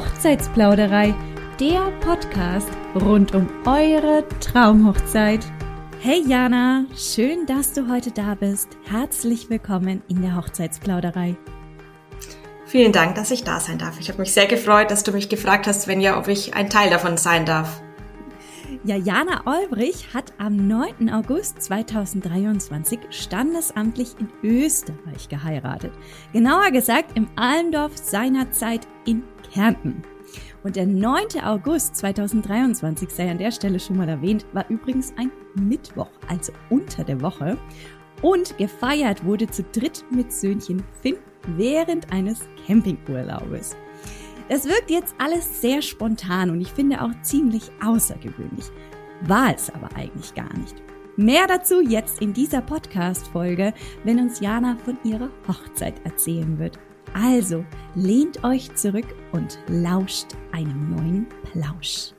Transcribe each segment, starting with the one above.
Hochzeitsplauderei, der Podcast rund um eure Traumhochzeit. Hey Jana, schön, dass du heute da bist. Herzlich willkommen in der Hochzeitsplauderei. Vielen Dank, dass ich da sein darf. Ich habe mich sehr gefreut, dass du mich gefragt hast, wenn ja, ob ich ein Teil davon sein darf. Ja, Jana Olbrich hat am 9. August 2023 standesamtlich in Österreich geheiratet. Genauer gesagt im Almdorf seiner Zeit in Kärnten. Und der 9. August 2023, sei an der Stelle schon mal erwähnt, war übrigens ein Mittwoch, also unter der Woche. Und gefeiert wurde zu dritt mit Söhnchen Finn während eines Campingurlaubes. Das wirkt jetzt alles sehr spontan und ich finde auch ziemlich außergewöhnlich. War es aber eigentlich gar nicht. Mehr dazu jetzt in dieser Podcast-Folge, wenn uns Jana von ihrer Hochzeit erzählen wird. Also lehnt euch zurück und lauscht einem neuen Plausch.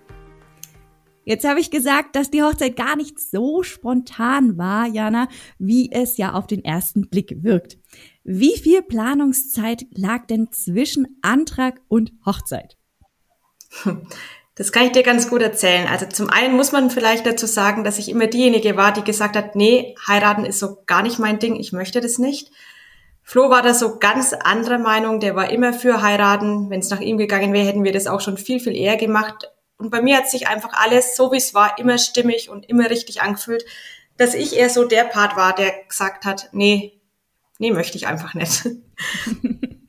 Jetzt habe ich gesagt, dass die Hochzeit gar nicht so spontan war, Jana, wie es ja auf den ersten Blick wirkt. Wie viel Planungszeit lag denn zwischen Antrag und Hochzeit? Das kann ich dir ganz gut erzählen. Also zum einen muss man vielleicht dazu sagen, dass ich immer diejenige war, die gesagt hat, nee, heiraten ist so gar nicht mein Ding, ich möchte das nicht. Flo war da so ganz anderer Meinung, der war immer für heiraten. Wenn es nach ihm gegangen wäre, hätten wir das auch schon viel, viel eher gemacht. Und bei mir hat sich einfach alles, so wie es war, immer stimmig und immer richtig angefühlt, dass ich eher so der Part war, der gesagt hat, nee, nee, möchte ich einfach nicht.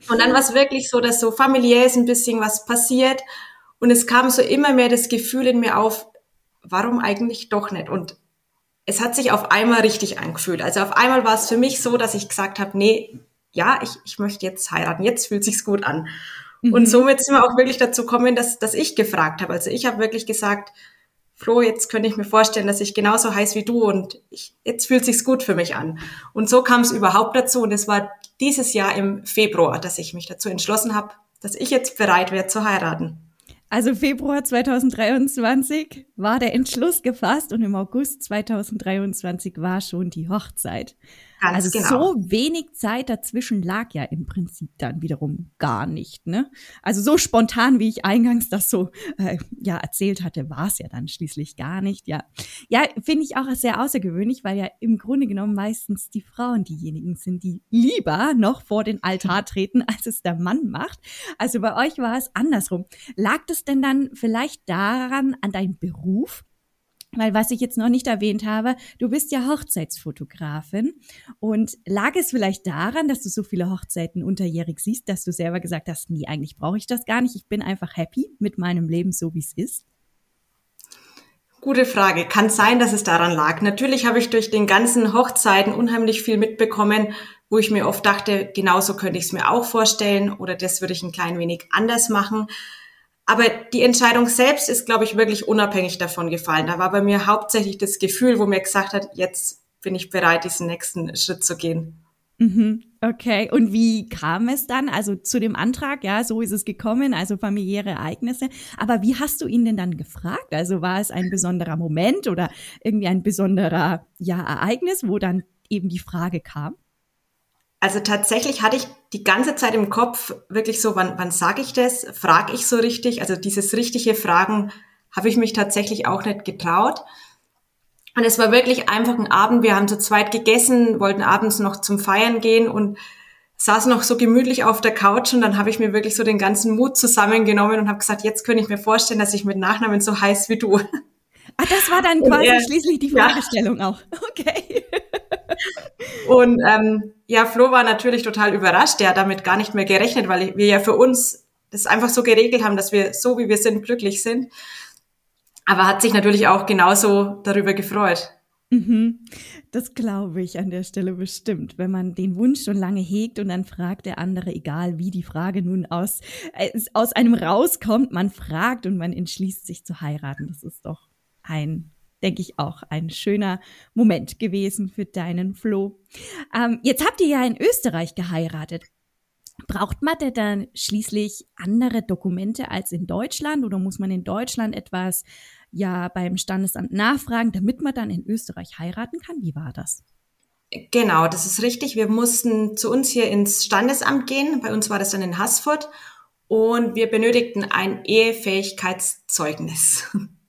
und dann war es wirklich so, dass so familiär ist ein bisschen was passiert und es kam so immer mehr das Gefühl in mir auf, warum eigentlich doch nicht? Und es hat sich auf einmal richtig angefühlt. Also auf einmal war es für mich so, dass ich gesagt habe, nee, ja, ich, ich möchte jetzt heiraten, jetzt fühlt sich's gut an. Mhm. Und somit sind wir auch wirklich dazu kommen, dass, dass ich gefragt habe. Also ich habe wirklich gesagt, Flo, jetzt könnte ich mir vorstellen, dass ich genauso heiß wie du und ich, jetzt fühlt sich's gut für mich an. Und so kam es überhaupt dazu und es war dieses Jahr im Februar, dass ich mich dazu entschlossen habe, dass ich jetzt bereit wäre zu heiraten. Also Februar 2023 war der Entschluss gefasst und im August 2023 war schon die Hochzeit. Ganz also genau. so wenig Zeit dazwischen lag ja im Prinzip dann wiederum gar nicht. Ne? Also so spontan, wie ich eingangs das so äh, ja erzählt hatte, war es ja dann schließlich gar nicht. Ja, ja, finde ich auch sehr außergewöhnlich, weil ja im Grunde genommen meistens die Frauen diejenigen sind, die lieber noch vor den Altar treten, als es der Mann macht. Also bei euch war es andersrum. Lag das denn dann vielleicht daran an deinem Beruf? Weil was ich jetzt noch nicht erwähnt habe, du bist ja Hochzeitsfotografin und lag es vielleicht daran, dass du so viele Hochzeiten unterjährig siehst, dass du selber gesagt hast, nee, eigentlich brauche ich das gar nicht, ich bin einfach happy mit meinem Leben so, wie es ist? Gute Frage. Kann sein, dass es daran lag. Natürlich habe ich durch den ganzen Hochzeiten unheimlich viel mitbekommen, wo ich mir oft dachte, genauso könnte ich es mir auch vorstellen oder das würde ich ein klein wenig anders machen. Aber die Entscheidung selbst ist, glaube ich, wirklich unabhängig davon gefallen. Da war bei mir hauptsächlich das Gefühl, wo mir gesagt hat, jetzt bin ich bereit, diesen nächsten Schritt zu gehen. Mhm. Okay, und wie kam es dann? Also zu dem Antrag, ja, so ist es gekommen, also familiäre Ereignisse. Aber wie hast du ihn denn dann gefragt? Also war es ein besonderer Moment oder irgendwie ein besonderer, ja, Ereignis, wo dann eben die Frage kam? Also tatsächlich hatte ich die ganze Zeit im Kopf wirklich so, wann, wann sage ich das? Frage ich so richtig? Also dieses richtige Fragen habe ich mich tatsächlich auch nicht getraut. Und es war wirklich einfach ein Abend. Wir haben zu zweit gegessen, wollten abends noch zum Feiern gehen und saßen noch so gemütlich auf der Couch und dann habe ich mir wirklich so den ganzen Mut zusammengenommen und habe gesagt, jetzt könnte ich mir vorstellen, dass ich mit Nachnamen so heiß wie du. Ah, das war dann quasi er, schließlich die Fragestellung ja. auch. Okay. Und ähm, ja, Flo war natürlich total überrascht. Der hat damit gar nicht mehr gerechnet, weil wir ja für uns das einfach so geregelt haben, dass wir so wie wir sind glücklich sind. Aber hat sich natürlich auch genauso darüber gefreut. Mhm. Das glaube ich an der Stelle bestimmt, wenn man den Wunsch schon lange hegt und dann fragt der andere, egal wie die Frage nun aus, äh, aus einem rauskommt, man fragt und man entschließt sich zu heiraten. Das ist doch ein denke ich, auch ein schöner Moment gewesen für deinen Flo. Ähm, jetzt habt ihr ja in Österreich geheiratet. Braucht man denn dann schließlich andere Dokumente als in Deutschland oder muss man in Deutschland etwas ja beim Standesamt nachfragen, damit man dann in Österreich heiraten kann? Wie war das? Genau, das ist richtig. Wir mussten zu uns hier ins Standesamt gehen. Bei uns war das dann in Haßfurt und wir benötigten ein Ehefähigkeitszeugnis.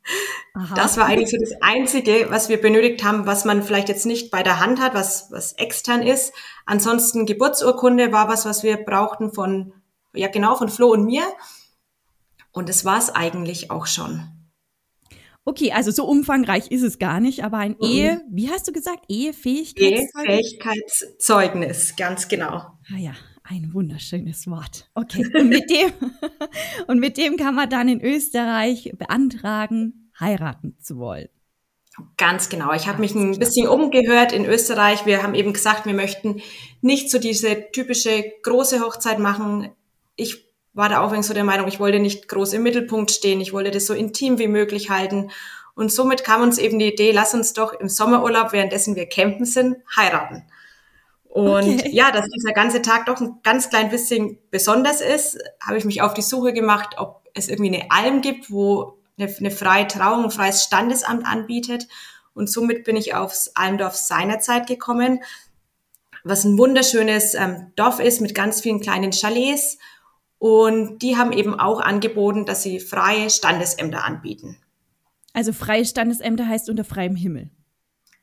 Aha. Das war eigentlich so das Einzige, was wir benötigt haben, was man vielleicht jetzt nicht bei der Hand hat, was, was extern ist. Ansonsten Geburtsurkunde war was, was wir brauchten von, ja genau, von Flo und mir. Und das war es eigentlich auch schon. Okay, also so umfangreich ist es gar nicht, aber ein mhm. Ehe, wie hast du gesagt, Ehefähigkeitszeugnis? Ehefähigkeitszeugnis, ganz genau. Ah ja, ein wunderschönes Wort. Okay. Und mit dem, und mit dem kann man dann in Österreich beantragen, heiraten zu wollen. Ganz genau. Ich habe mich ein bisschen umgehört in Österreich. Wir haben eben gesagt, wir möchten nicht so diese typische große Hochzeit machen. Ich war da auch so der Meinung, ich wollte nicht groß im Mittelpunkt stehen. Ich wollte das so intim wie möglich halten. Und somit kam uns eben die Idee, lass uns doch im Sommerurlaub, währenddessen wir campen sind, heiraten. Und okay. ja, dass dieser ganze Tag doch ein ganz klein bisschen besonders ist, habe ich mich auf die Suche gemacht, ob es irgendwie eine Alm gibt, wo eine, eine freie Trauung, ein freies Standesamt anbietet. Und somit bin ich aufs Almdorf seinerzeit gekommen, was ein wunderschönes ähm, Dorf ist mit ganz vielen kleinen Chalets. Und die haben eben auch angeboten, dass sie freie Standesämter anbieten. Also freie Standesämter heißt unter freiem Himmel.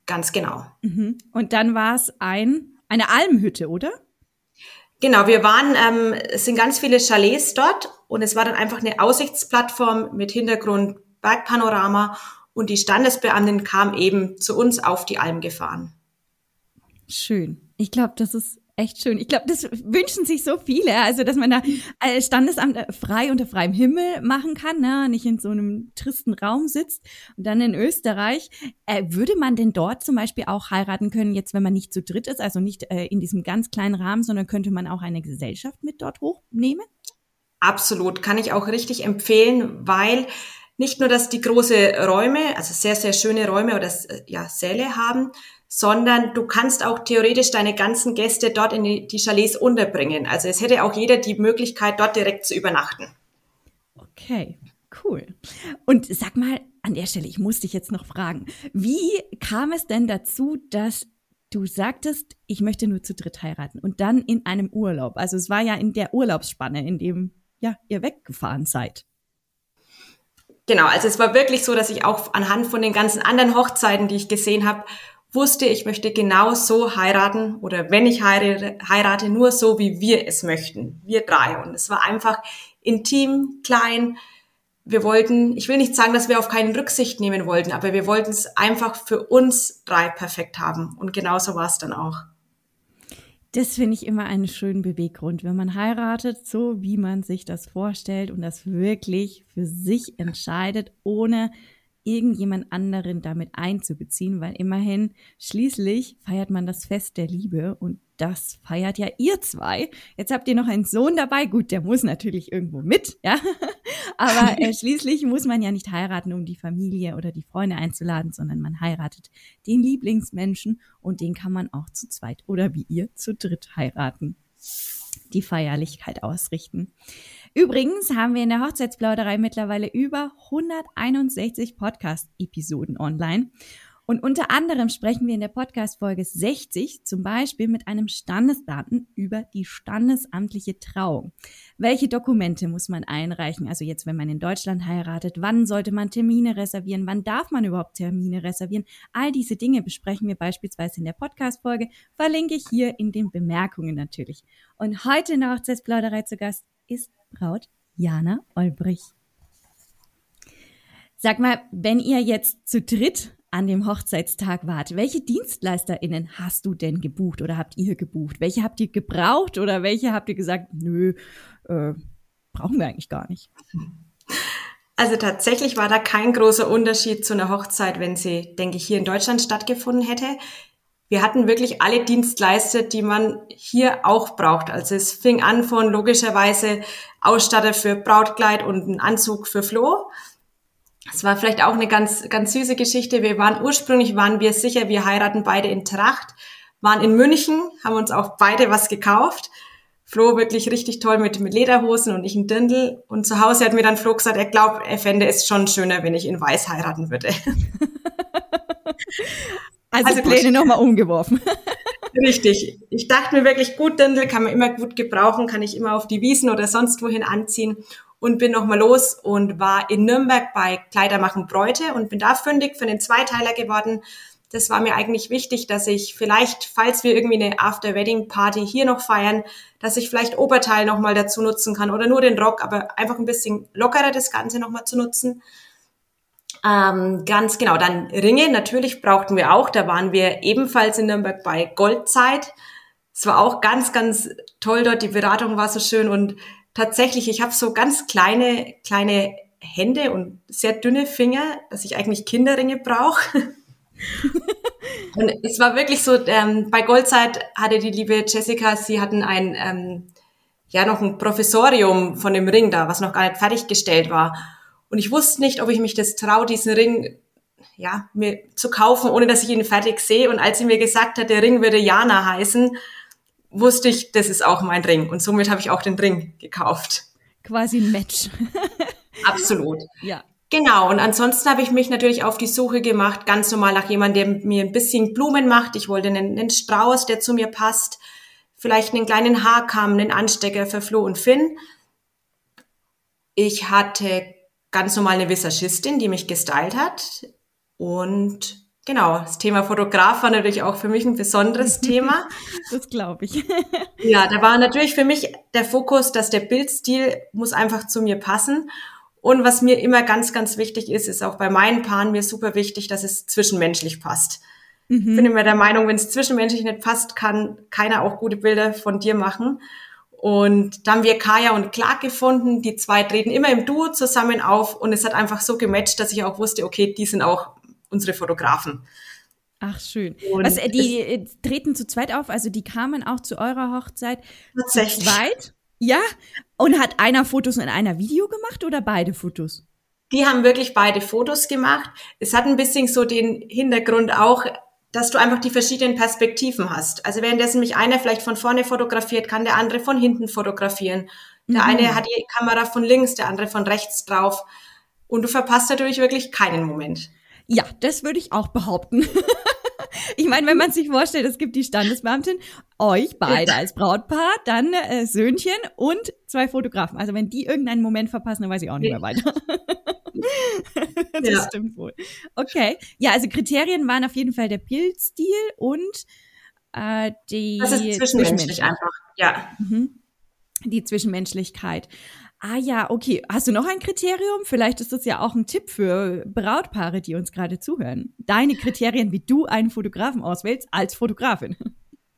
Ganz genau. Mhm. Und dann war es ein eine Almhütte, oder? Genau, wir waren, ähm, es sind ganz viele Chalets dort und es war dann einfach eine Aussichtsplattform mit Hintergrund Bergpanorama und die Standesbeamtin kam eben zu uns auf die Alm gefahren. Schön. Ich glaube, das ist echt schön. Ich glaube, das wünschen sich so viele, also dass man da Standesamt frei unter freiem Himmel machen kann, ne? nicht in so einem tristen Raum sitzt. Und dann in Österreich, äh, würde man denn dort zum Beispiel auch heiraten können, jetzt wenn man nicht zu dritt ist, also nicht äh, in diesem ganz kleinen Rahmen, sondern könnte man auch eine Gesellschaft mit dort hochnehmen? Absolut, kann ich auch richtig empfehlen, weil nicht nur, dass die große Räume, also sehr, sehr schöne Räume oder ja, Säle haben, sondern du kannst auch theoretisch deine ganzen Gäste dort in die, Chalets unterbringen. Also es hätte auch jeder die Möglichkeit, dort direkt zu übernachten. Okay, cool. Und sag mal an der Stelle, ich muss dich jetzt noch fragen, wie kam es denn dazu, dass du sagtest, ich möchte nur zu dritt heiraten und dann in einem Urlaub? Also es war ja in der Urlaubsspanne, in dem ja ihr weggefahren seid. Genau, also es war wirklich so, dass ich auch anhand von den ganzen anderen Hochzeiten, die ich gesehen habe, wusste, ich möchte genau so heiraten oder wenn ich heirate, heirate, nur so, wie wir es möchten. Wir drei. Und es war einfach intim, klein. Wir wollten, ich will nicht sagen, dass wir auf keinen Rücksicht nehmen wollten, aber wir wollten es einfach für uns drei perfekt haben. Und genauso war es dann auch. Das finde ich immer einen schönen Beweggrund, wenn man heiratet, so wie man sich das vorstellt und das wirklich für sich entscheidet, ohne irgendjemand anderen damit einzubeziehen, weil immerhin schließlich feiert man das Fest der Liebe und das feiert ja ihr zwei. Jetzt habt ihr noch einen Sohn dabei. Gut, der muss natürlich irgendwo mit, ja. Aber äh, schließlich muss man ja nicht heiraten, um die Familie oder die Freunde einzuladen, sondern man heiratet den Lieblingsmenschen und den kann man auch zu zweit oder wie ihr zu dritt heiraten. Die Feierlichkeit ausrichten. Übrigens haben wir in der Hochzeitsplauderei mittlerweile über 161 Podcast-Episoden online. Und unter anderem sprechen wir in der Podcast-Folge 60 zum Beispiel mit einem Standesbeamten über die standesamtliche Trauung. Welche Dokumente muss man einreichen? Also jetzt, wenn man in Deutschland heiratet, wann sollte man Termine reservieren? Wann darf man überhaupt Termine reservieren? All diese Dinge besprechen wir beispielsweise in der Podcast-Folge. Verlinke ich hier in den Bemerkungen natürlich. Und heute in der Hochzeitsplauderei zu Gast ist Braut Jana Olbrich. Sag mal, wenn ihr jetzt zu dritt an dem Hochzeitstag wart, welche DienstleisterInnen hast du denn gebucht oder habt ihr gebucht? Welche habt ihr gebraucht oder welche habt ihr gesagt, nö, äh, brauchen wir eigentlich gar nicht? Also tatsächlich war da kein großer Unterschied zu einer Hochzeit, wenn sie, denke ich, hier in Deutschland stattgefunden hätte wir hatten wirklich alle Dienstleister, die man hier auch braucht. Also es fing an von logischerweise Ausstatter für Brautkleid und einen Anzug für Flo. Es war vielleicht auch eine ganz, ganz süße Geschichte. Wir waren ursprünglich, waren wir sicher, wir heiraten beide in Tracht, waren in München, haben uns auch beide was gekauft. Flo wirklich richtig toll mit, mit Lederhosen und ich ein Dirndl. Und zu Hause hat mir dann Flo gesagt, er glaubt, er fände es schon schöner, wenn ich in Weiß heiraten würde. Also, also Pläne nochmal umgeworfen. Richtig. Ich dachte mir wirklich, gut, Dirndl kann man immer gut gebrauchen, kann ich immer auf die Wiesen oder sonst wohin anziehen und bin nochmal los und war in Nürnberg bei Kleider machen Bräute und bin da fündig für den Zweiteiler geworden. Das war mir eigentlich wichtig, dass ich vielleicht, falls wir irgendwie eine After-Wedding-Party hier noch feiern, dass ich vielleicht Oberteil nochmal dazu nutzen kann oder nur den Rock, aber einfach ein bisschen lockerer das Ganze nochmal zu nutzen. Ähm, ganz genau, dann Ringe, natürlich brauchten wir auch. Da waren wir ebenfalls in Nürnberg bei Goldzeit. Es war auch ganz, ganz toll dort. Die Beratung war so schön und tatsächlich, ich habe so ganz kleine, kleine Hände und sehr dünne Finger, dass ich eigentlich Kinderringe brauche. und es war wirklich so, ähm, bei Goldzeit hatte die liebe Jessica, sie hatten ein, ähm, ja, noch ein Professorium von dem Ring da, was noch gar nicht fertiggestellt war. Und ich wusste nicht, ob ich mich das traue, diesen Ring ja, mir zu kaufen, ohne dass ich ihn fertig sehe. Und als sie mir gesagt hat, der Ring würde Jana heißen, wusste ich, das ist auch mein Ring. Und somit habe ich auch den Ring gekauft. Quasi ein Match. Absolut. Ja. Genau, und ansonsten habe ich mich natürlich auf die Suche gemacht, ganz normal nach jemandem, der mir ein bisschen Blumen macht. Ich wollte einen, einen Strauß, der zu mir passt, vielleicht einen kleinen Haarkamm, einen Anstecker für Flo und Finn. Ich hatte ganz normal eine Visagistin, die mich gestylt hat. Und Genau, das Thema Fotograf war natürlich auch für mich ein besonderes Thema. Das glaube ich. ja, da war natürlich für mich der Fokus, dass der Bildstil muss einfach zu mir passen. Und was mir immer ganz, ganz wichtig ist, ist auch bei meinen Paaren mir super wichtig, dass es zwischenmenschlich passt. Mhm. Ich bin immer der Meinung, wenn es zwischenmenschlich nicht passt, kann keiner auch gute Bilder von dir machen. Und da haben wir Kaya und Clark gefunden. Die zwei treten immer im Duo zusammen auf und es hat einfach so gematcht, dass ich auch wusste, okay, die sind auch unsere Fotografen. Ach, schön. Und äh, die äh, treten zu zweit auf, also die kamen auch zu eurer Hochzeit tatsächlich. zu zweit? Ja? Und hat einer Fotos und einer Video gemacht oder beide Fotos? Die haben wirklich beide Fotos gemacht. Es hat ein bisschen so den Hintergrund auch, dass du einfach die verschiedenen Perspektiven hast. Also währenddessen mich einer vielleicht von vorne fotografiert, kann der andere von hinten fotografieren. Der mhm. eine hat die Kamera von links, der andere von rechts drauf. Und du verpasst natürlich wirklich keinen Moment. Ja, das würde ich auch behaupten. ich meine, wenn man sich vorstellt, es gibt die Standesbeamtin, euch beide als Brautpaar, dann äh, Söhnchen und zwei Fotografen. Also wenn die irgendeinen Moment verpassen, dann weiß ich auch nicht mehr weiter. das ja. stimmt wohl. Okay. Ja, also Kriterien waren auf jeden Fall der Bildstil und äh, die Das ist zwischenmenschlich einfach, ja. Mhm. Die Zwischenmenschlichkeit. Ah ja, okay. Hast du noch ein Kriterium? Vielleicht ist das ja auch ein Tipp für Brautpaare, die uns gerade zuhören. Deine Kriterien, wie du einen Fotografen auswählst als Fotografin.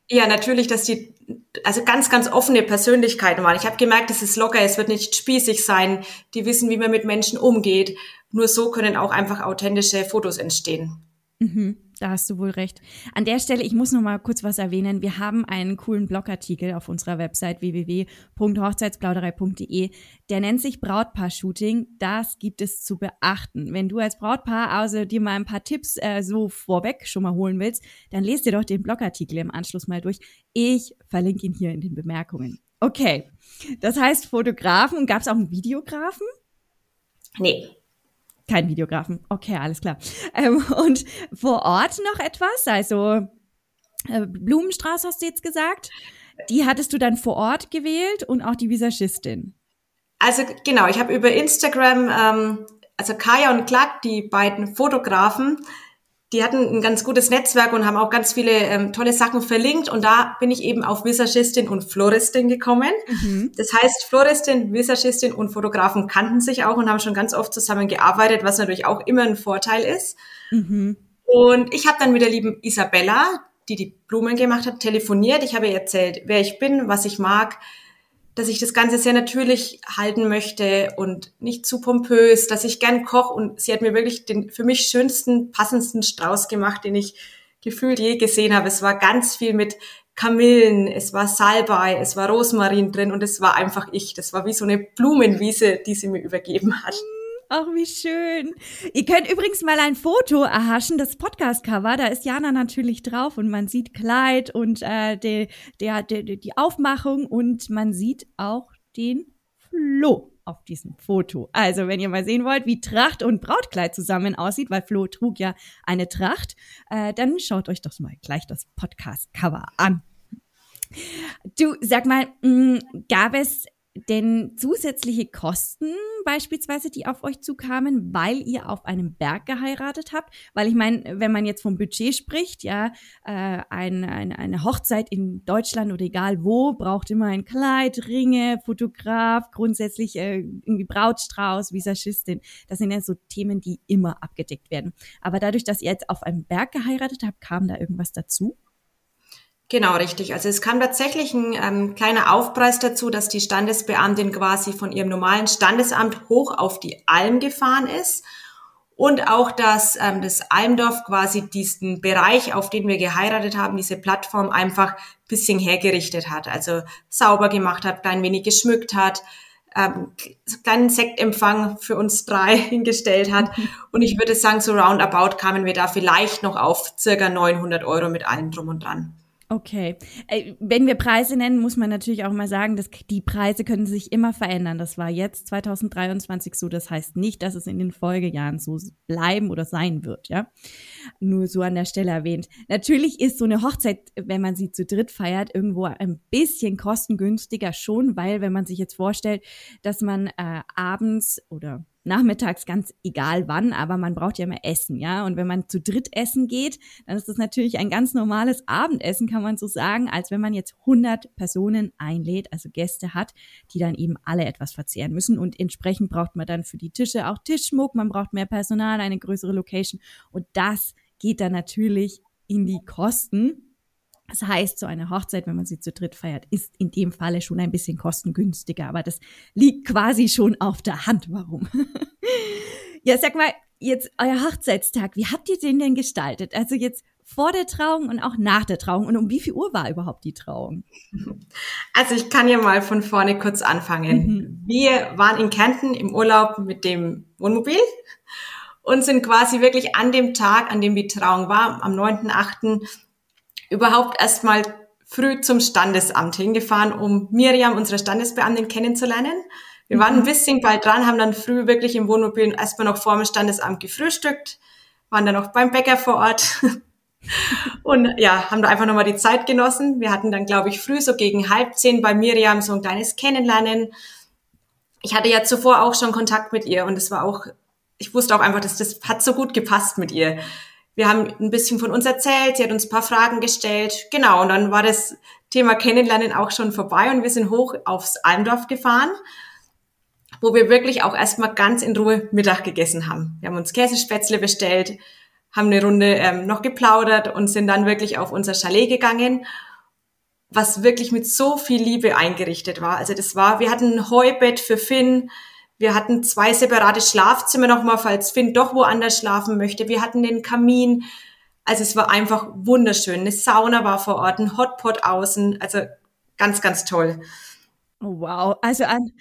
Ja, natürlich, dass die, also ganz, ganz offene Persönlichkeiten waren. Ich habe gemerkt, es ist locker, es wird nicht spießig sein. Die wissen, wie man mit Menschen umgeht. Nur so können auch einfach authentische Fotos entstehen. Mhm, da hast du wohl recht. An der Stelle, ich muss noch mal kurz was erwähnen. Wir haben einen coolen Blogartikel auf unserer Website www.hochzeitsplauderei.de. Der nennt sich Brautpaar-Shooting. Das gibt es zu beachten. Wenn du als Brautpaar also dir mal ein paar Tipps äh, so vorweg schon mal holen willst, dann lest dir doch den Blogartikel im Anschluss mal durch. Ich verlinke ihn hier in den Bemerkungen. Okay, das heißt Fotografen. Gab es auch einen Videografen? Nee, kein Videografen. Okay, alles klar. Ähm, und vor Ort noch etwas? Also äh, Blumenstrauß hast du jetzt gesagt. Die hattest du dann vor Ort gewählt und auch die Visagistin. Also genau, ich habe über Instagram, ähm, also Kaya und Clark, die beiden Fotografen, die hatten ein ganz gutes Netzwerk und haben auch ganz viele ähm, tolle Sachen verlinkt. Und da bin ich eben auf Visagistin und Floristin gekommen. Mhm. Das heißt, Floristin, Visagistin und Fotografen kannten sich auch und haben schon ganz oft zusammen gearbeitet, was natürlich auch immer ein Vorteil ist. Mhm. Und ich habe dann mit der lieben Isabella, die die Blumen gemacht hat, telefoniert. Ich habe ihr erzählt, wer ich bin, was ich mag, dass ich das Ganze sehr natürlich halten möchte und nicht zu pompös, dass ich gern koche und sie hat mir wirklich den für mich schönsten, passendsten Strauß gemacht, den ich gefühlt je gesehen habe. Es war ganz viel mit Kamillen, es war Salbei, es war Rosmarin drin und es war einfach ich. Das war wie so eine Blumenwiese, die sie mir übergeben hat. Ach, wie schön. Ihr könnt übrigens mal ein Foto erhaschen, das Podcast-Cover. Da ist Jana natürlich drauf und man sieht Kleid und äh, die, der, der, die Aufmachung und man sieht auch den Flo. auf diesem Foto. Also, wenn ihr mal sehen wollt, wie Tracht und Brautkleid zusammen aussieht, weil Flo trug ja eine Tracht, äh, dann schaut euch doch mal gleich das Podcast-Cover an. Du, sag mal, mh, mm, gab es denn zusätzliche Kosten beispielsweise, die auf euch zukamen, weil ihr auf einem Berg geheiratet habt? Weil ich meine, wenn man jetzt vom Budget spricht, ja, äh, ein, ein, eine Hochzeit in Deutschland oder egal wo, braucht immer ein Kleid, Ringe, Fotograf, grundsätzlich äh, irgendwie Brautstrauß, Visagistin. Das sind ja so Themen, die immer abgedeckt werden. Aber dadurch, dass ihr jetzt auf einem Berg geheiratet habt, kam da irgendwas dazu? Genau, richtig. Also es kam tatsächlich ein ähm, kleiner Aufpreis dazu, dass die Standesbeamtin quasi von ihrem normalen Standesamt hoch auf die Alm gefahren ist und auch, dass ähm, das Almdorf quasi diesen Bereich, auf den wir geheiratet haben, diese Plattform einfach bisschen hergerichtet hat. Also sauber gemacht hat, klein wenig geschmückt hat, ähm, kleinen Sektempfang für uns drei hingestellt hat. Und ich würde sagen, so roundabout kamen wir da vielleicht noch auf circa 900 Euro mit allem drum und dran. Okay. Äh, wenn wir Preise nennen, muss man natürlich auch mal sagen, dass die Preise können sich immer verändern. Das war jetzt 2023 so. Das heißt nicht, dass es in den Folgejahren so bleiben oder sein wird, ja. Nur so an der Stelle erwähnt. Natürlich ist so eine Hochzeit, wenn man sie zu dritt feiert, irgendwo ein bisschen kostengünstiger schon, weil wenn man sich jetzt vorstellt, dass man äh, abends oder nachmittags ganz egal wann, aber man braucht ja immer Essen, ja. Und wenn man zu dritt essen geht, dann ist das natürlich ein ganz normales Abendessen, kann man so sagen, als wenn man jetzt 100 Personen einlädt, also Gäste hat, die dann eben alle etwas verzehren müssen. Und entsprechend braucht man dann für die Tische auch Tischschmuck, man braucht mehr Personal, eine größere Location. Und das geht dann natürlich in die Kosten. Das heißt, so eine Hochzeit, wenn man sie zu dritt feiert, ist in dem Falle schon ein bisschen kostengünstiger, aber das liegt quasi schon auf der Hand. Warum? ja, sag mal, jetzt euer Hochzeitstag, wie habt ihr den denn gestaltet? Also jetzt vor der Trauung und auch nach der Trauung und um wie viel Uhr war überhaupt die Trauung? Also ich kann ja mal von vorne kurz anfangen. Mhm. Wir waren in Kärnten im Urlaub mit dem Wohnmobil und sind quasi wirklich an dem Tag, an dem die Trauung war, am 9.8., überhaupt erstmal früh zum Standesamt hingefahren, um Miriam, unsere Standesbeamtin, kennenzulernen. Wir waren ein mhm. bisschen bald dran, haben dann früh wirklich im Wohnmobil erstmal noch vor dem Standesamt gefrühstückt, waren dann noch beim Bäcker vor Ort und ja, haben da einfach nochmal die Zeit genossen. Wir hatten dann, glaube ich, früh so gegen halb zehn bei Miriam so ein kleines Kennenlernen. Ich hatte ja zuvor auch schon Kontakt mit ihr und es war auch, ich wusste auch einfach, dass das hat so gut gepasst mit ihr wir haben ein bisschen von uns erzählt, sie hat uns ein paar Fragen gestellt. Genau, und dann war das Thema Kennenlernen auch schon vorbei und wir sind hoch aufs Almdorf gefahren, wo wir wirklich auch erstmal ganz in Ruhe Mittag gegessen haben. Wir haben uns Käsespätzle bestellt, haben eine Runde ähm, noch geplaudert und sind dann wirklich auf unser Chalet gegangen, was wirklich mit so viel Liebe eingerichtet war. Also das war, wir hatten ein Heubett für Finn, wir hatten zwei separate Schlafzimmer nochmal, falls Finn doch woanders schlafen möchte. Wir hatten den Kamin. Also es war einfach wunderschön. Eine Sauna war vor Ort, ein Hotpot außen. Also ganz, ganz toll. Oh, wow. Also an,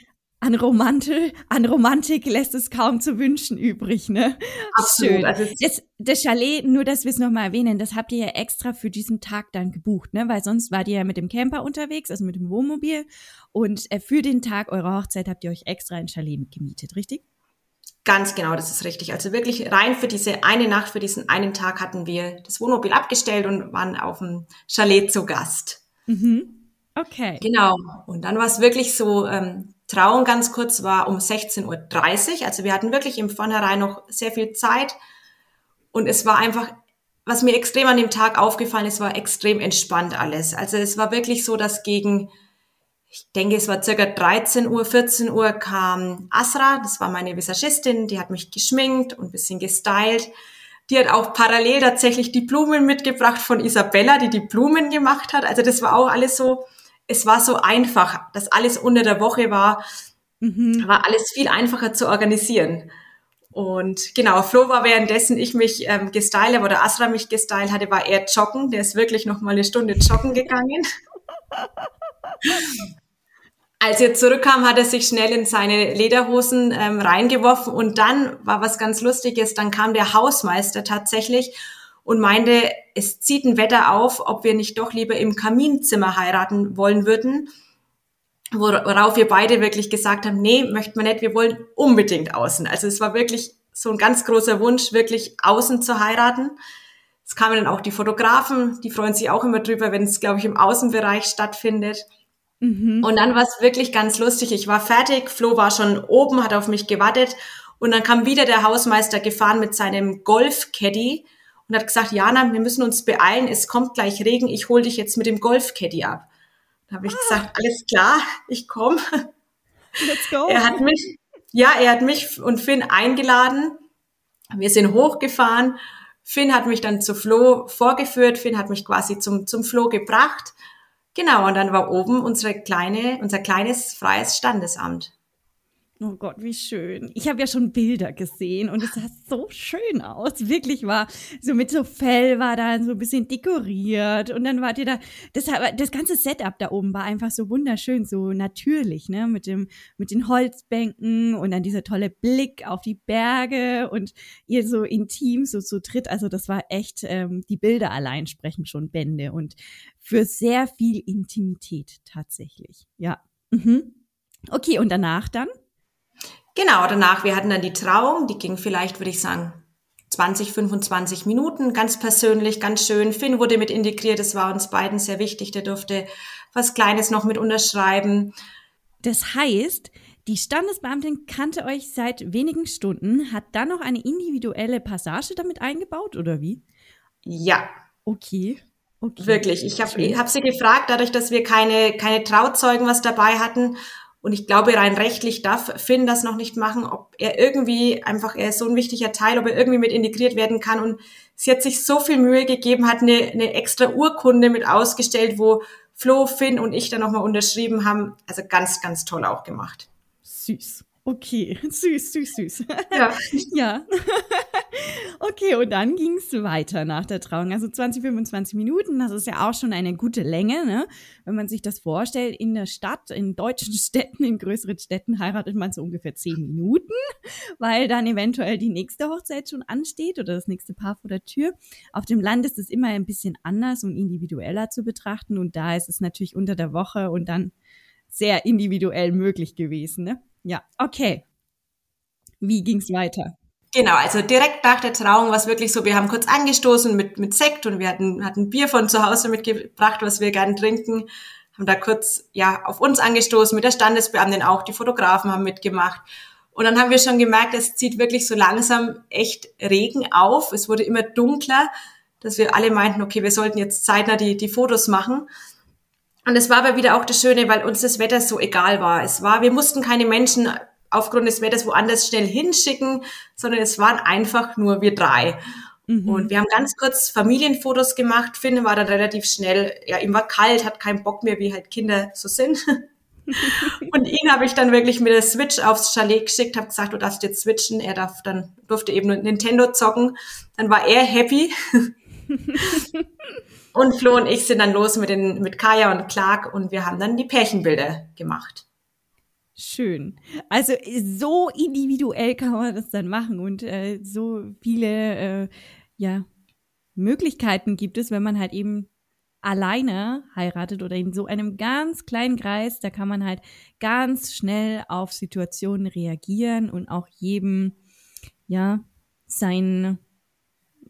an Romantik, an Romantik lässt es kaum zu wünschen übrig, ne? Absolut. Schön. Also das, das Chalet, nur dass wir es nochmal erwähnen, das habt ihr ja extra für diesen Tag dann gebucht, ne? Weil sonst wart ihr ja mit dem Camper unterwegs, also mit dem Wohnmobil. Und äh, für den Tag eurer Hochzeit habt ihr euch extra ein Chalet gemietet, richtig? Ganz genau, das ist richtig. Also wirklich rein für diese eine Nacht, für diesen einen Tag hatten wir das Wohnmobil abgestellt und waren auf dem Chalet zu Gast. Mhm. Okay. Genau. Und dann war es wirklich so, ähm, Trauung ganz kurz war um 16.30 Uhr. Also wir hatten wirklich im Vornherein noch sehr viel Zeit. Und es war einfach, was mir extrem an dem Tag aufgefallen ist, war extrem entspannt alles. Also es war wirklich so, dass gegen, ich denke, es war circa 13 Uhr, 14 Uhr kam Asra, das war meine Visagistin, die hat mich geschminkt und ein bisschen gestylt. Die hat auch parallel tatsächlich die Blumen mitgebracht von Isabella, die die Blumen gemacht hat. Also das war auch alles so, es war so einfach, dass alles unter der Woche war, mhm. war alles viel einfacher zu organisieren. Und genau, Flo war währenddessen ich mich ähm, gestylt habe oder Asra mich gestylt hatte, war er joggen. Der ist wirklich noch mal eine Stunde joggen gegangen. Als er zurückkam, hat er sich schnell in seine Lederhosen ähm, reingeworfen und dann war was ganz Lustiges. Dann kam der Hausmeister tatsächlich und meinte, es zieht ein Wetter auf, ob wir nicht doch lieber im Kaminzimmer heiraten wollen würden. worauf wir beide wirklich gesagt haben, nee, möchten wir nicht, wir wollen unbedingt außen. Also es war wirklich so ein ganz großer Wunsch, wirklich außen zu heiraten. Es kamen dann auch die Fotografen, die freuen sich auch immer drüber, wenn es, glaube ich, im Außenbereich stattfindet. Mhm. Und dann war es wirklich ganz lustig. Ich war fertig, Flo war schon oben, hat auf mich gewartet und dann kam wieder der Hausmeister gefahren mit seinem Golf-Caddy und hat gesagt, Jana, wir müssen uns beeilen, es kommt gleich Regen, ich hol dich jetzt mit dem Golf-Caddy ab. Da habe ich ah. gesagt, alles klar, ich komme. Let's go. Er hat mich, ja, er hat mich und Finn eingeladen. Wir sind hochgefahren. Finn hat mich dann zu Flo vorgeführt. Finn hat mich quasi zum, zum Flo gebracht. Genau, und dann war oben unsere kleine, unser kleines freies Standesamt. Oh Gott, wie schön. Ich habe ja schon Bilder gesehen und es sah so schön aus. Wirklich war so mit so Fell war da so ein bisschen dekoriert und dann wart ihr da. Das, das ganze Setup da oben war einfach so wunderschön, so natürlich, ne? Mit dem, mit den Holzbänken und dann dieser tolle Blick auf die Berge und ihr so intim so zu dritt. Also das war echt, ähm, die Bilder allein sprechen schon Bände und für sehr viel Intimität tatsächlich. Ja. Mhm. Okay, und danach dann? Genau, danach, wir hatten dann die Trauung, die ging vielleicht, würde ich sagen, 20, 25 Minuten, ganz persönlich, ganz schön. Finn wurde mit integriert, das war uns beiden sehr wichtig, der durfte was Kleines noch mit unterschreiben. Das heißt, die Standesbeamtin kannte euch seit wenigen Stunden, hat dann noch eine individuelle Passage damit eingebaut, oder wie? Ja. Okay. Okay. Wirklich. Ich habe hab sie gefragt, dadurch, dass wir keine, keine Trauzeugen was dabei hatten und ich glaube, rein rechtlich darf Finn das noch nicht machen, ob er irgendwie einfach, er ist so ein wichtiger Teil, ob er irgendwie mit integriert werden kann. Und sie hat sich so viel Mühe gegeben, hat eine, eine extra Urkunde mit ausgestellt, wo Flo, Finn und ich dann nochmal unterschrieben haben. Also ganz, ganz toll auch gemacht. Süß. Okay, süß, süß, süß. Ja. ja. Okay, und dann ging es weiter nach der Trauung. Also 20, 25 Minuten, das ist ja auch schon eine gute Länge, ne? Wenn man sich das vorstellt, in der Stadt, in deutschen Städten, in größeren Städten heiratet man so ungefähr 10 Minuten, weil dann eventuell die nächste Hochzeit schon ansteht oder das nächste Paar vor der Tür. Auf dem Land ist es immer ein bisschen anders und individueller zu betrachten und da ist es natürlich unter der Woche und dann sehr individuell möglich gewesen, ne? Ja, okay. Wie ging's weiter? Genau, also direkt nach der Trauung war es wirklich so, wir haben kurz angestoßen mit, mit Sekt und wir hatten, hatten Bier von zu Hause mitgebracht, was wir gern trinken, haben da kurz, ja, auf uns angestoßen, mit der Standesbeamtin auch, die Fotografen haben mitgemacht. Und dann haben wir schon gemerkt, es zieht wirklich so langsam echt Regen auf. Es wurde immer dunkler, dass wir alle meinten, okay, wir sollten jetzt zeitnah die, die Fotos machen. Und es war aber wieder auch das Schöne, weil uns das Wetter so egal war. Es war, wir mussten keine Menschen aufgrund des Wetters woanders schnell hinschicken, sondern es waren einfach nur wir drei. Mhm. Und wir haben ganz kurz Familienfotos gemacht. Finn war dann relativ schnell, ja, ihm war kalt, hat keinen Bock mehr, wie halt Kinder so sind. und ihn habe ich dann wirklich mit der Switch aufs Chalet geschickt, habe gesagt, du darfst jetzt switchen. Er darf dann durfte eben Nintendo zocken. Dann war er happy. Und Flo und ich sind dann los mit, den, mit Kaya und Clark und wir haben dann die Pärchenbilder gemacht. Schön. Also so individuell kann man das dann machen und äh, so viele äh, ja, Möglichkeiten gibt es, wenn man halt eben alleine heiratet oder in so einem ganz kleinen Kreis, da kann man halt ganz schnell auf Situationen reagieren und auch jedem ja sein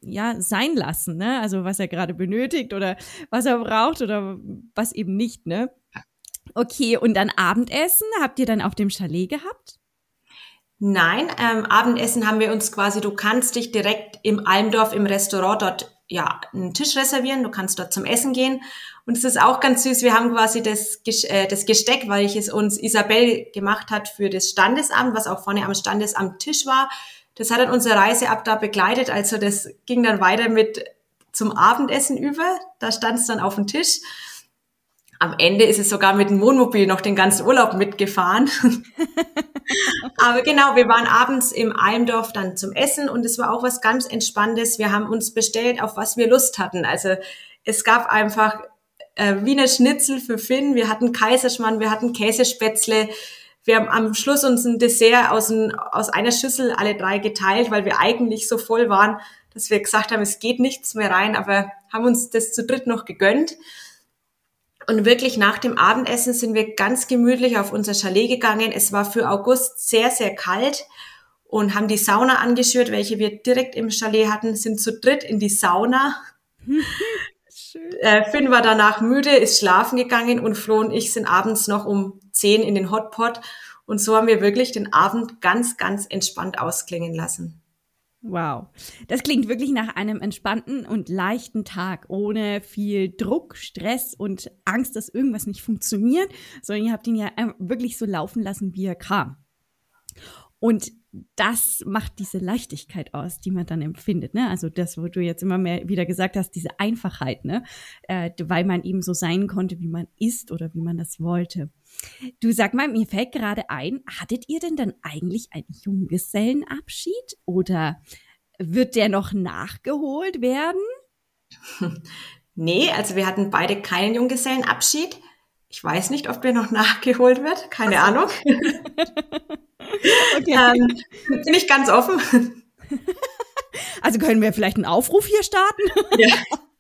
ja, sein lassen, ne? Also was er gerade benötigt oder was er braucht oder was eben nicht, ne? Okay, und dann Abendessen habt ihr dann auf dem Chalet gehabt? Nein, ähm, Abendessen haben wir uns quasi, du kannst dich direkt im Almdorf im Restaurant dort ja einen Tisch reservieren, du kannst dort zum Essen gehen. Und es ist auch ganz süß, wir haben quasi das, äh, das Gesteck, weil ich es uns Isabel gemacht hat für das Standesamt, was auch vorne am Standesamt Tisch war das hat dann unsere Reise ab da begleitet. Also das ging dann weiter mit zum Abendessen über. Da stand es dann auf dem Tisch. Am Ende ist es sogar mit dem Wohnmobil noch den ganzen Urlaub mitgefahren. Aber genau, wir waren abends im Almdorf dann zum Essen und es war auch was ganz Entspanntes. Wir haben uns bestellt, auf was wir Lust hatten. Also es gab einfach äh, Wiener Schnitzel für Finn, wir hatten Kaiserschmarrn, wir hatten Käsespätzle, wir haben am Schluss uns ein Dessert aus, ein, aus einer Schüssel alle drei geteilt, weil wir eigentlich so voll waren, dass wir gesagt haben, es geht nichts mehr rein, aber haben uns das zu dritt noch gegönnt. Und wirklich nach dem Abendessen sind wir ganz gemütlich auf unser Chalet gegangen. Es war für August sehr, sehr kalt und haben die Sauna angeschürt, welche wir direkt im Chalet hatten, sind zu dritt in die Sauna. äh, Finn war danach müde, ist schlafen gegangen und Flo und ich sind abends noch um zehn in den Hotpot. Und so haben wir wirklich den Abend ganz, ganz entspannt ausklingen lassen. Wow. Das klingt wirklich nach einem entspannten und leichten Tag, ohne viel Druck, Stress und Angst, dass irgendwas nicht funktioniert, sondern ihr habt ihn ja wirklich so laufen lassen, wie er kam. Und das macht diese Leichtigkeit aus, die man dann empfindet. Ne? Also das, wo du jetzt immer mehr wieder gesagt hast, diese Einfachheit, ne? Äh, weil man eben so sein konnte, wie man ist oder wie man das wollte. Du sag mal, mir fällt gerade ein, hattet ihr denn dann eigentlich einen Junggesellenabschied oder wird der noch nachgeholt werden? Nee, also wir hatten beide keinen Junggesellenabschied. Ich weiß nicht, ob der noch nachgeholt wird, keine. Ahnung. okay. ähm, bin ich ganz offen. Also können wir vielleicht einen Aufruf hier starten? Ja.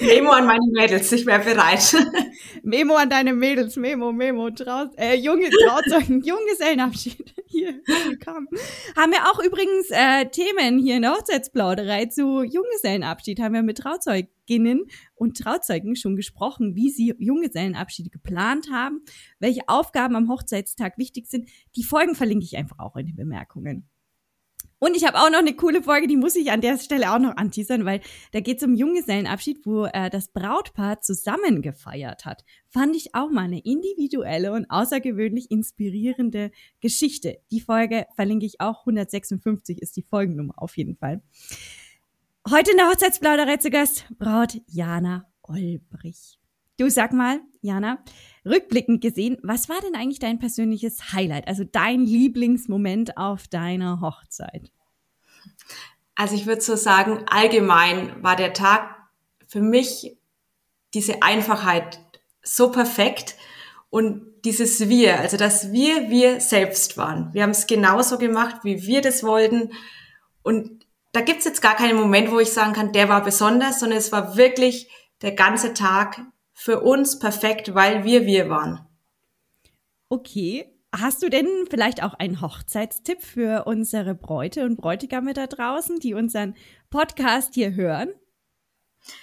Memo an meine Mädels, ich wäre bereit. Memo an deine Mädels, Memo, Memo, Trau äh, Junge, Trauzeugen, Junggesellenabschied. Hier, willkommen. Haben wir auch übrigens äh, Themen hier in der Hochzeitsplauderei zu Junggesellenabschied. Haben wir mit Trauzeuginnen und Trauzeugen schon gesprochen, wie sie Junggesellenabschiede geplant haben, welche Aufgaben am Hochzeitstag wichtig sind. Die Folgen verlinke ich einfach auch in den Bemerkungen. Und ich habe auch noch eine coole Folge, die muss ich an der Stelle auch noch anteasern, weil da geht es um Junggesellenabschied, wo äh, das Brautpaar zusammen gefeiert hat. Fand ich auch mal eine individuelle und außergewöhnlich inspirierende Geschichte. Die Folge verlinke ich auch. 156 ist die Folgennummer auf jeden Fall. Heute in der Hochzeitsplauderei zu Gast Braut Jana Olbrich. Du sag mal, Jana, rückblickend gesehen, was war denn eigentlich dein persönliches Highlight, also dein Lieblingsmoment auf deiner Hochzeit? Also ich würde so sagen, allgemein war der Tag für mich diese Einfachheit so perfekt und dieses Wir, also dass wir wir selbst waren. Wir haben es genauso gemacht, wie wir das wollten und da gibt's jetzt gar keinen Moment, wo ich sagen kann, der war besonders, sondern es war wirklich der ganze Tag für uns perfekt, weil wir wir waren. Okay. Hast du denn vielleicht auch einen Hochzeitstipp für unsere Bräute und Bräutigame da draußen, die unseren Podcast hier hören?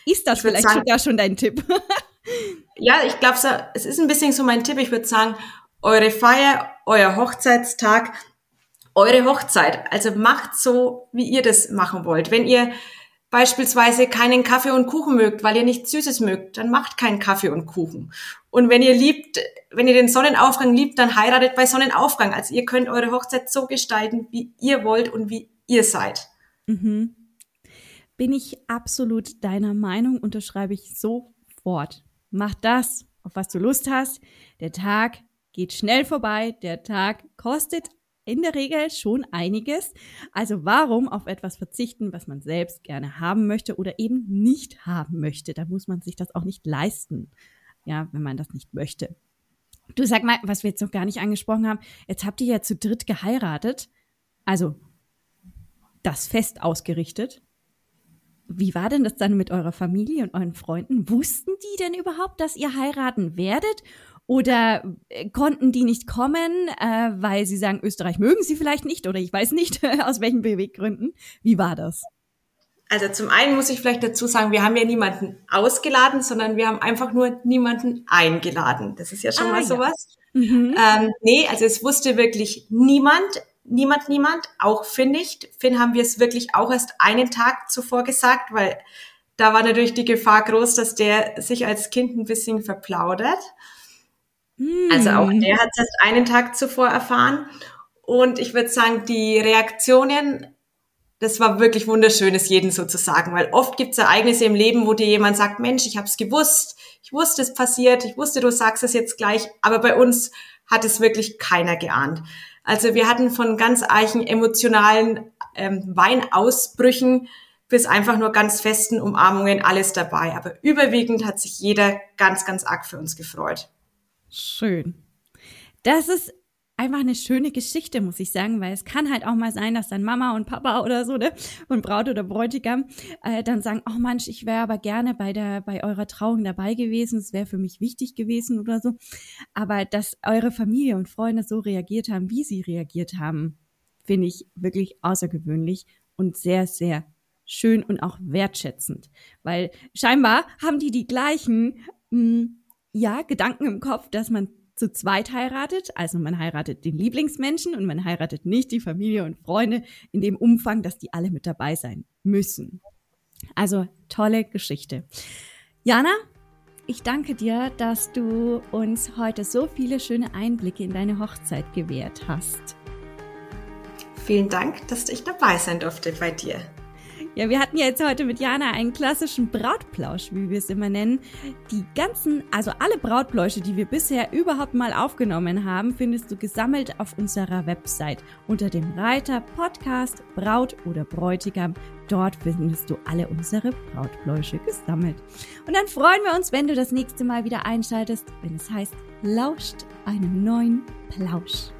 Ist das vielleicht sagen, sogar schon dein Tipp? ja, ich glaube, es ist ein bisschen so mein Tipp. Ich würde sagen, eure Feier, euer Hochzeitstag, eure Hochzeit. Also macht so, wie ihr das machen wollt. Wenn ihr beispielsweise keinen Kaffee und Kuchen mögt, weil ihr nichts Süßes mögt, dann macht keinen Kaffee und Kuchen. Und wenn ihr liebt, wenn ihr den Sonnenaufgang liebt, dann heiratet bei Sonnenaufgang. Also ihr könnt eure Hochzeit so gestalten, wie ihr wollt und wie ihr seid. Mhm. Bin ich absolut deiner Meinung, unterschreibe ich sofort. Mach das, auf was du Lust hast. Der Tag geht schnell vorbei. Der Tag kostet in der Regel schon einiges. Also warum auf etwas verzichten, was man selbst gerne haben möchte oder eben nicht haben möchte? Da muss man sich das auch nicht leisten, ja, wenn man das nicht möchte. Du sag mal, was wir jetzt noch gar nicht angesprochen haben. Jetzt habt ihr ja zu dritt geheiratet. Also das Fest ausgerichtet. Wie war denn das dann mit eurer Familie und euren Freunden? Wussten die denn überhaupt, dass ihr heiraten werdet? Oder äh, konnten die nicht kommen, äh, weil sie sagen, Österreich mögen sie vielleicht nicht oder ich weiß nicht, aus welchen Beweggründen. Wie war das? Also zum einen muss ich vielleicht dazu sagen, wir haben ja niemanden ausgeladen, sondern wir haben einfach nur niemanden eingeladen. Das ist ja schon ah, mal sowas. Ja. Mhm. Ähm, nee, also es wusste wirklich niemand, niemand, niemand, auch Finn nicht. Finn haben wir es wirklich auch erst einen Tag zuvor gesagt, weil da war natürlich die Gefahr groß, dass der sich als Kind ein bisschen verplaudert. Also auch hm. der hat es erst einen Tag zuvor erfahren. Und ich würde sagen, die Reaktionen, das war wirklich wunderschön, es jedem so zu sagen, weil oft gibt es Ereignisse im Leben, wo dir jemand sagt, Mensch, ich habe es gewusst, ich wusste, es passiert, ich wusste, du sagst es jetzt gleich, aber bei uns hat es wirklich keiner geahnt. Also wir hatten von ganz eichen emotionalen ähm, Weinausbrüchen bis einfach nur ganz festen Umarmungen alles dabei. Aber überwiegend hat sich jeder ganz, ganz arg für uns gefreut. Schön. Das ist einfach eine schöne Geschichte, muss ich sagen, weil es kann halt auch mal sein, dass dann Mama und Papa oder so, ne, und Braut oder Bräutigam äh, dann sagen, oh Mensch, ich wäre aber gerne bei der, bei eurer Trauung dabei gewesen, es wäre für mich wichtig gewesen oder so. Aber dass eure Familie und Freunde so reagiert haben, wie sie reagiert haben, finde ich wirklich außergewöhnlich und sehr, sehr schön und auch wertschätzend, weil scheinbar haben die die gleichen, mh, mm, ja, Gedanken im Kopf, dass man zu zweit heiratet, also man heiratet den Lieblingsmenschen und man heiratet nicht die Familie und Freunde in dem Umfang, dass die alle mit dabei sein müssen. Also tolle Geschichte. Jana, ich danke dir, dass du uns heute so viele schöne Einblicke in deine Hochzeit gewährt hast. Vielen Dank, dass ich dabei sein durfte bei dir. Ja, wir hatten ja jetzt heute mit Jana einen klassischen Brautplausch, wie wir es immer nennen. Die ganzen, also alle Brautpläusche, die wir bisher überhaupt mal aufgenommen haben, findest du gesammelt auf unserer Website unter dem Reiter Podcast Braut oder Bräutigam. Dort findest du alle unsere Brautpläusche gesammelt. Und dann freuen wir uns, wenn du das nächste Mal wieder einschaltest, wenn es heißt, lauscht einem neuen Plausch.